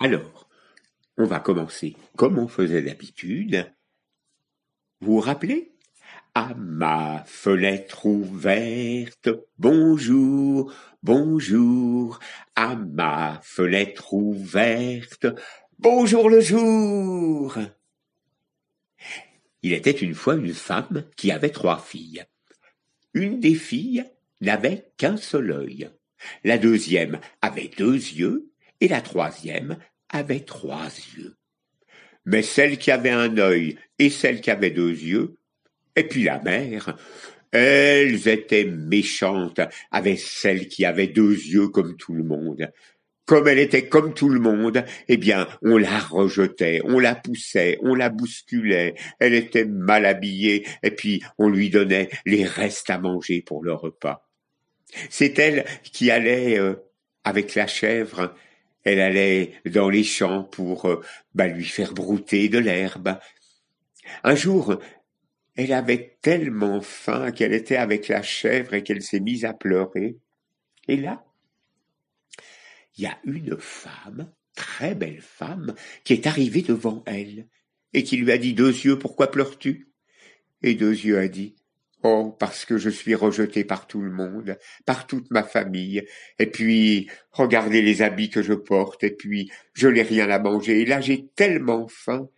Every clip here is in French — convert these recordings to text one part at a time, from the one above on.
Alors, on va commencer comme on faisait d'habitude. Vous vous rappelez? À ma fenêtre ouverte, bonjour, bonjour. À ma fenêtre ouverte, bonjour le jour. Il était une fois une femme qui avait trois filles. Une des filles n'avait qu'un seul œil. La deuxième avait deux yeux et la troisième avait trois yeux. Mais celle qui avait un œil et celle qui avait deux yeux, et puis la mère, elles étaient méchantes avec celle qui avait deux yeux comme tout le monde. Comme elle était comme tout le monde, eh bien, on la rejetait, on la poussait, on la bousculait, elle était mal habillée, et puis on lui donnait les restes à manger pour le repas. C'est elle qui allait euh, avec la chèvre, elle allait dans les champs pour euh, bah, lui faire brouter de l'herbe. Un jour, elle avait tellement faim qu'elle était avec la chèvre et qu'elle s'est mise à pleurer. Et là, il y a une femme, très belle femme, qui est arrivée devant elle et qui lui a dit Deux yeux, pourquoi pleures-tu? Et Deux yeux a dit Oh, parce que je suis rejeté par tout le monde, par toute ma famille, et puis regardez les habits que je porte, et puis je n'ai rien à manger, et là j'ai tellement faim.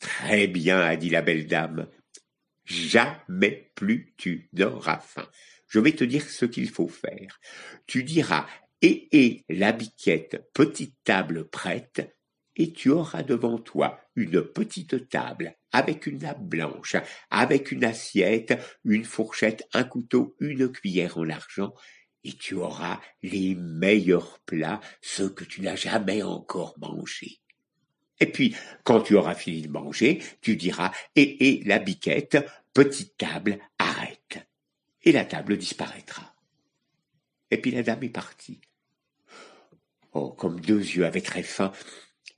Très bien, a dit la belle dame. Jamais plus tu n'auras faim. Je vais te dire ce qu'il faut faire. Tu diras et et la biquette, petite table prête, et tu auras devant toi une petite table avec une nappe blanche, avec une assiette, une fourchette, un couteau, une cuillère en argent, et tu auras les meilleurs plats, ceux que tu n'as jamais encore mangés. Et puis, quand tu auras fini de manger, tu diras et et la biquette, petite table, arrête. Et la table disparaîtra. Et puis la dame est partie. Oh, comme deux yeux avaient très faim,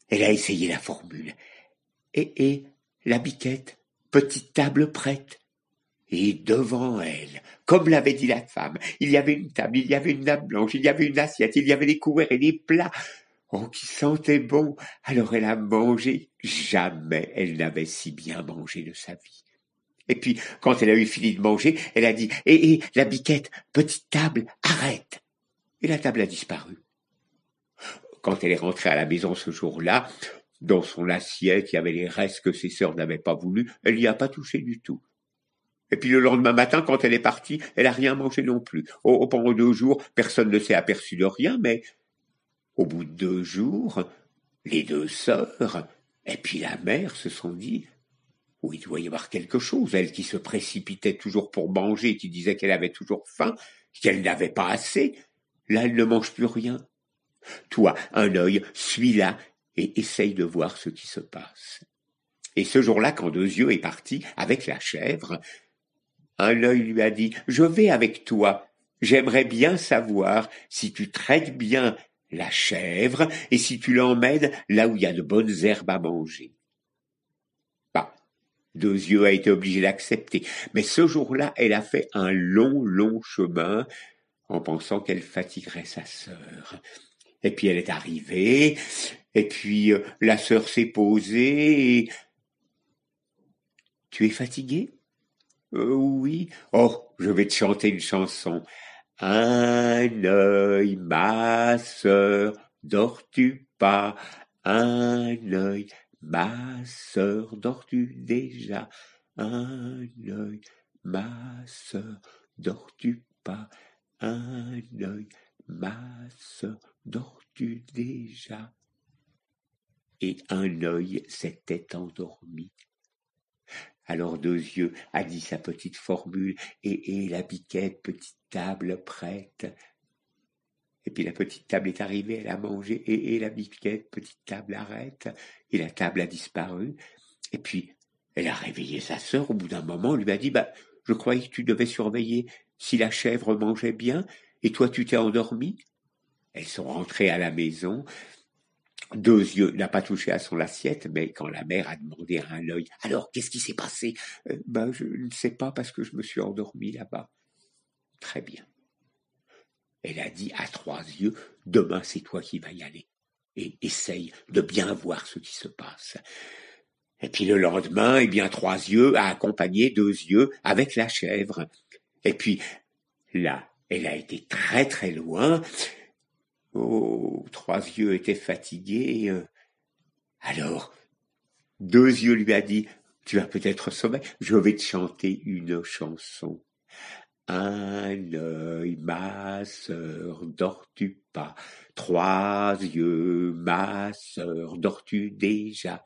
elle a essayé la formule. Et, et, la biquette, petite table prête. Et devant elle, comme l'avait dit la femme, il y avait une table, il y avait une nappe blanche, il y avait une assiette, il y avait des couverts et des plats. Oh, qui sentaient bon. Alors elle a mangé. Jamais elle n'avait si bien mangé de sa vie. Et puis, quand elle a eu fini de manger, elle a dit, et la biquette, petite table, arrête. Et la table a disparu. Quand elle est rentrée à la maison ce jour-là, dans son assiette, il y avait les restes que ses sœurs n'avaient pas voulu, elle n'y a pas touché du tout. Et puis le lendemain matin, quand elle est partie, elle n'a rien mangé non plus. Oh, pendant deux jours, personne ne s'est aperçu de rien, mais au bout de deux jours, les deux sœurs et puis la mère se sont dit oui, il doit y avoir quelque chose. Elle qui se précipitait toujours pour manger, qui disait qu'elle avait toujours faim, qu'elle n'avait pas assez, là elle ne mange plus rien. Toi, un œil, suis-la et essaye de voir ce qui se passe. Et ce jour-là, quand Deux Yeux est parti avec la chèvre, un œil lui a dit Je vais avec toi. J'aimerais bien savoir si tu traites bien la chèvre et si tu l'emmènes là où il y a de bonnes herbes à manger. Bah, Deux Yeux a été obligé d'accepter. Mais ce jour-là, elle a fait un long, long chemin en pensant qu'elle fatiguerait sa sœur. Et puis elle est arrivée, et puis euh, la sœur s'est posée. Et... Tu es fatigué euh, Oui. Oh, je vais te chanter une chanson. Un œil, ma sœur, dors-tu pas? Un œil, ma sœur, dors-tu déjà? Un œil, ma sœur, dors-tu pas? Un œil, ma sœur, dors-tu déjà? Et un œil s'était endormi. Alors deux yeux a dit sa petite formule, et, et la biquette, petite table prête. Et puis la petite table est arrivée, elle a mangé, et, et la biquette, petite table arrête, et la table a disparu. Et puis elle a réveillé sa sœur au bout d'un moment, lui a dit, bah, je croyais que tu devais surveiller si la chèvre mangeait bien, et toi tu t'es endormi. Elles sont rentrées à la maison. Deux yeux n'a pas touché à son assiette, mais quand la mère a demandé à un œil, alors qu'est-ce qui s'est passé? Euh, Ben je ne sais pas parce que je me suis endormi là-bas. Très bien. Elle a dit à trois yeux, demain c'est toi qui vas y aller. et essaye de bien voir ce qui se passe. Et puis le lendemain, eh bien, Trois Yeux a accompagné Deux Yeux avec la chèvre. Et puis là, elle a été très très loin. Oh, Trois Yeux était fatigué. Alors, Deux Yeux lui a dit, tu as peut-être sommeil, je vais te chanter une chanson. Un œil, ma sœur, dors-tu pas? Trois yeux, ma sœur, dors-tu déjà?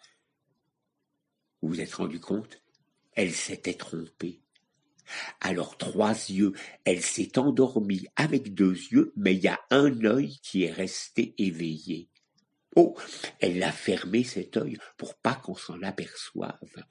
Vous vous êtes rendu compte? Elle s'était trompée. Alors trois yeux, elle s'est endormie avec deux yeux, mais il y a un œil qui est resté éveillé. Oh, elle a fermé cet œil pour pas qu'on s'en aperçoive.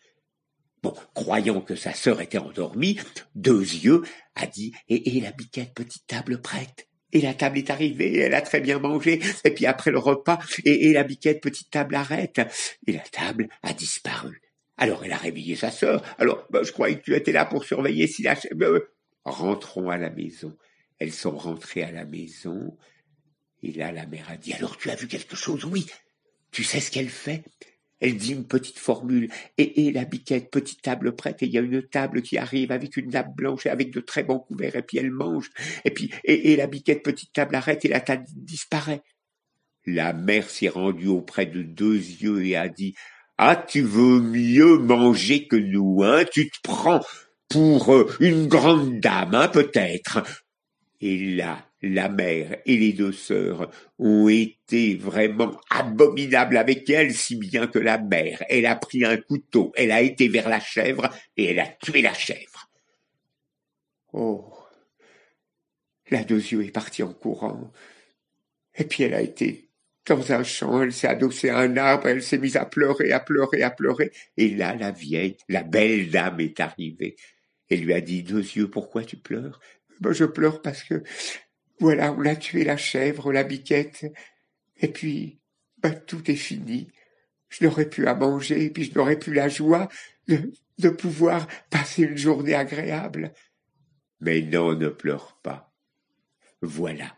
Bon, croyant que sa sœur était endormie, Deux Yeux a dit et, et la biquette, petite table prête? Et la table est arrivée, elle a très bien mangé, et puis après le repas, et, la biquette, petite table arrête, et la table a disparu. Alors elle a réveillé sa sœur. Alors, ben, je croyais que tu étais là pour surveiller si la... Ben, rentrons à la maison. Elles sont rentrées à la maison, et là la mère a dit, alors tu as vu quelque chose? Oui. Tu sais ce qu'elle fait? Elle dit une petite formule, et, et la biquette, petite table prête, et il y a une table qui arrive avec une nappe blanche et avec de très bons couverts, et puis elle mange, et puis, et, la biquette, petite table arrête, et la table disparaît. La mère s'est rendue auprès de deux yeux et a dit, ah, tu veux mieux manger que nous, hein, tu te prends pour euh, une grande dame, hein, peut-être. Et là, la mère et les deux sœurs ont été vraiment abominables avec elle, si bien que la mère, elle a pris un couteau, elle a été vers la chèvre et elle a tué la chèvre. Oh. La deux yeux est partie en courant. Et puis elle a été dans un champ, elle s'est adossée à un arbre, elle s'est mise à pleurer, à pleurer, à pleurer. Et là, la vieille, la belle dame est arrivée. Elle lui a dit, deux yeux, pourquoi tu pleures? Je pleure parce que voilà, on a tué la chèvre, la biquette, et puis, ben, tout est fini. Je n'aurais plus à manger, et puis je n'aurais plus la joie de pouvoir passer une journée agréable. Mais non, ne pleure pas. Voilà.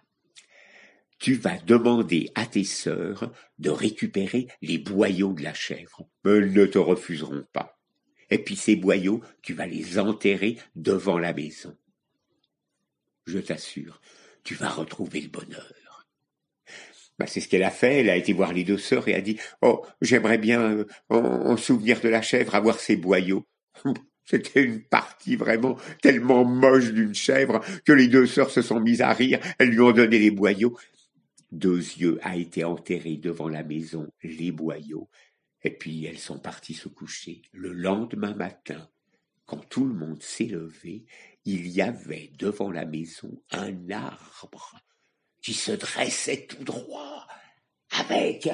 Tu vas demander à tes sœurs de récupérer les boyaux de la chèvre. Elles ne te refuseront pas. Et puis ces boyaux, tu vas les enterrer devant la maison. Je t'assure, tu vas retrouver le bonheur. Bah, c'est ce qu'elle a fait. Elle a été voir les deux sœurs et a dit Oh, j'aimerais bien, euh, en, souvenir de la chèvre, avoir ses boyaux. C'était une partie vraiment tellement moche d'une chèvre que les deux sœurs se sont mises à rire. Elles lui ont donné les boyaux. Deux yeux a été enterré devant la maison les boyaux. Et puis elles sont parties se coucher. Le lendemain matin, quand tout le monde s'est levé, il y avait devant la maison un arbre qui se dressait tout droit, avec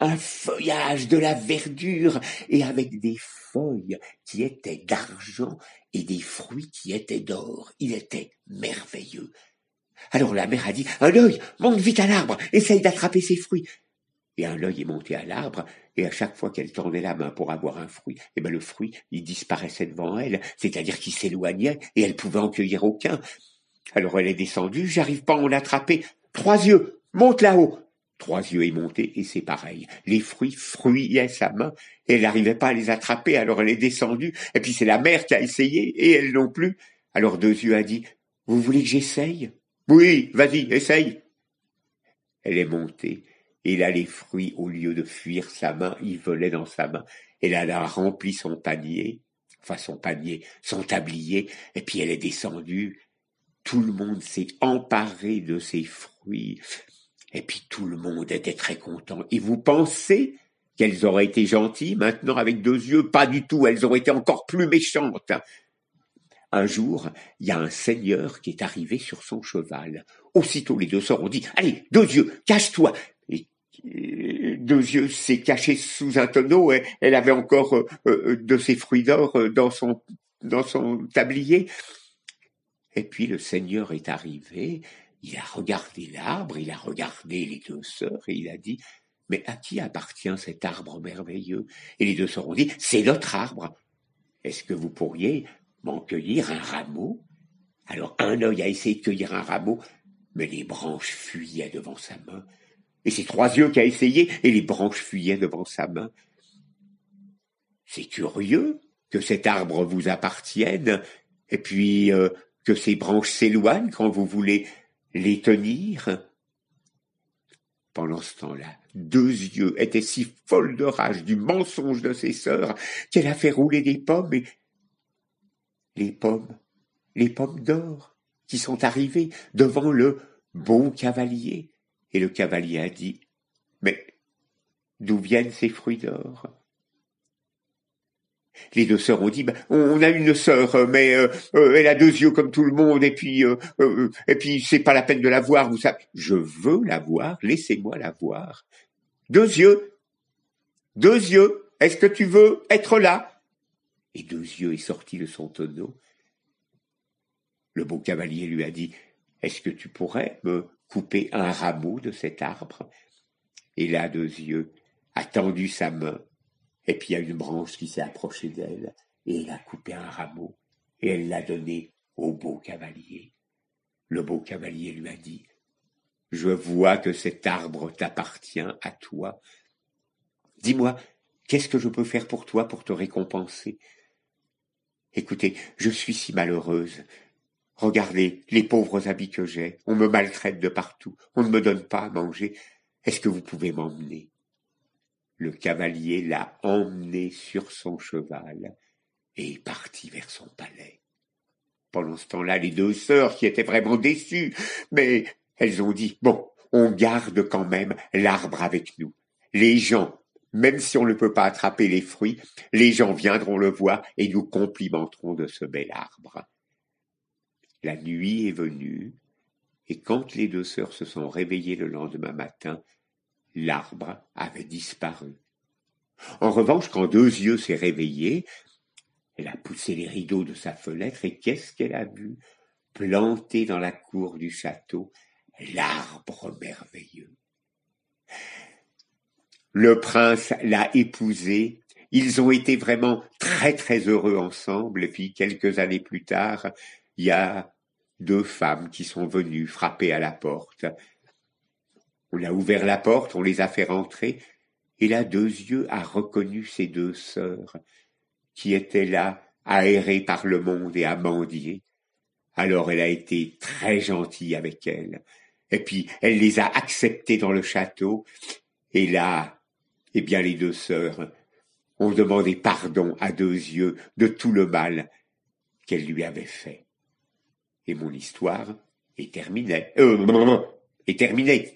un feuillage de la verdure et avec des feuilles qui étaient d'argent et des fruits qui étaient d'or. Il était merveilleux. Alors la mère a dit, un œil, monte vite à l'arbre, essaye d'attraper ces fruits et un œil est monté à l'arbre, et à chaque fois qu'elle tendait la main pour avoir un fruit, eh ben le fruit, il disparaissait devant elle, c'est-à-dire qu'il s'éloignait, et elle pouvait en cueillir aucun. Alors elle est descendue, j'arrive pas à en attraper. Trois yeux, monte là-haut. Trois yeux est monté, et c'est pareil. Les fruits fruillaient sa main, et elle n'arrivait pas à les attraper, alors elle est descendue, et puis c'est la mère qui a essayé, et elle non plus. Alors deux yeux a dit, vous voulez que j'essaye? Oui, vas-y, essaye. Elle est montée, et là, les fruits, au lieu de fuir sa main, ils volaient dans sa main. Elle a rempli son panier, enfin son panier, son tablier, et puis elle est descendue. Tout le monde s'est emparé de ces fruits, et puis tout le monde était très content. Et vous pensez qu'elles auraient été gentilles maintenant avec deux yeux? Pas du tout, elles auraient été encore plus méchantes. Un jour, il y a un seigneur qui est arrivé sur son cheval. Aussitôt les deux sœurs ont dit Allez, deux yeux, cache-toi deux yeux s'est caché sous un tonneau. Et elle avait encore euh, euh, de ses fruits d'or euh, dans son dans son tablier. Et puis le Seigneur est arrivé. Il a regardé l'arbre, il a regardé les deux sœurs et il a dit mais à qui appartient cet arbre merveilleux? Et les deux sœurs ont dit c'est notre arbre. Est-ce que vous pourriez m'en cueillir un rameau Alors un œil a essayé de cueillir un rameau, mais les branches fuyaient devant sa main. Et c'est trois yeux qui a essayé, et les branches fuyaient devant sa main. C'est curieux que cet arbre vous appartienne, et puis euh, que ces branches s'éloignent quand vous voulez les tenir. Pendant ce temps-là, deux yeux étaient si folles de rage du mensonge de ses sœurs qu'elle a fait rouler des pommes et les pommes, les pommes d'or qui sont arrivées devant le beau cavalier. Et le cavalier a dit, mais d'où viennent ces fruits d'or? Les deux sœurs ont dit, ben, on a une sœur, mais euh, euh, elle a deux yeux comme tout le monde, et puis euh, et puis c'est pas la peine de la voir, vous savez. Je veux la voir, laissez-moi la voir. Deux yeux, deux yeux. Est-ce que tu veux être là? Et deux yeux est sorti de son tonneau. Le beau cavalier lui a dit, est-ce que tu pourrais me couper un rameau de cet arbre? Et là, deux yeux a tendu sa main et puis il y a une branche qui s'est approchée d'elle, et elle a coupé un rameau, et elle l'a donné au beau cavalier. Le beau cavalier lui a dit, Je vois que cet arbre t'appartient à toi. Dis-moi, qu'est-ce que je peux faire pour toi pour te récompenser? Écoutez, je suis si malheureuse. Regardez les pauvres habits que j'ai. On me maltraite de partout. On ne me donne pas à manger. Est-ce que vous pouvez m'emmener? Le cavalier l'a emmené sur son cheval et est parti vers son palais. Pendant ce temps-là, les deux sœurs, qui étaient vraiment déçues, mais elles ont dit, bon, on garde quand même l'arbre avec nous. Les gens, même si on ne peut pas attraper les fruits, les gens viendront le voir et nous complimenteront de ce bel arbre. La nuit est venue, et quand les deux sœurs se sont réveillées le lendemain matin, l'arbre avait disparu. En revanche, quand deux yeux s'est réveillé, elle a poussé les rideaux de sa fenêtre et qu'est-ce qu'elle a vu? Planté dans la cour du château, l'arbre merveilleux. Le prince l'a épousée, ils ont été vraiment très très heureux ensemble, et puis quelques années plus tard, il y a deux femmes qui sont venues frapper à la porte. On a ouvert la porte, on les a fait rentrer, et là deux yeux a reconnu ses deux sœurs, qui étaient là, aérées par le monde et à mendier. Alors elle a été très gentille avec elles, et puis elle les a acceptées dans le château, et là, eh bien les deux sœurs ont demandé pardon à deux yeux de tout le mal qu'elle lui avait fait. Et mon histoire est terminée. Euh, est terminée.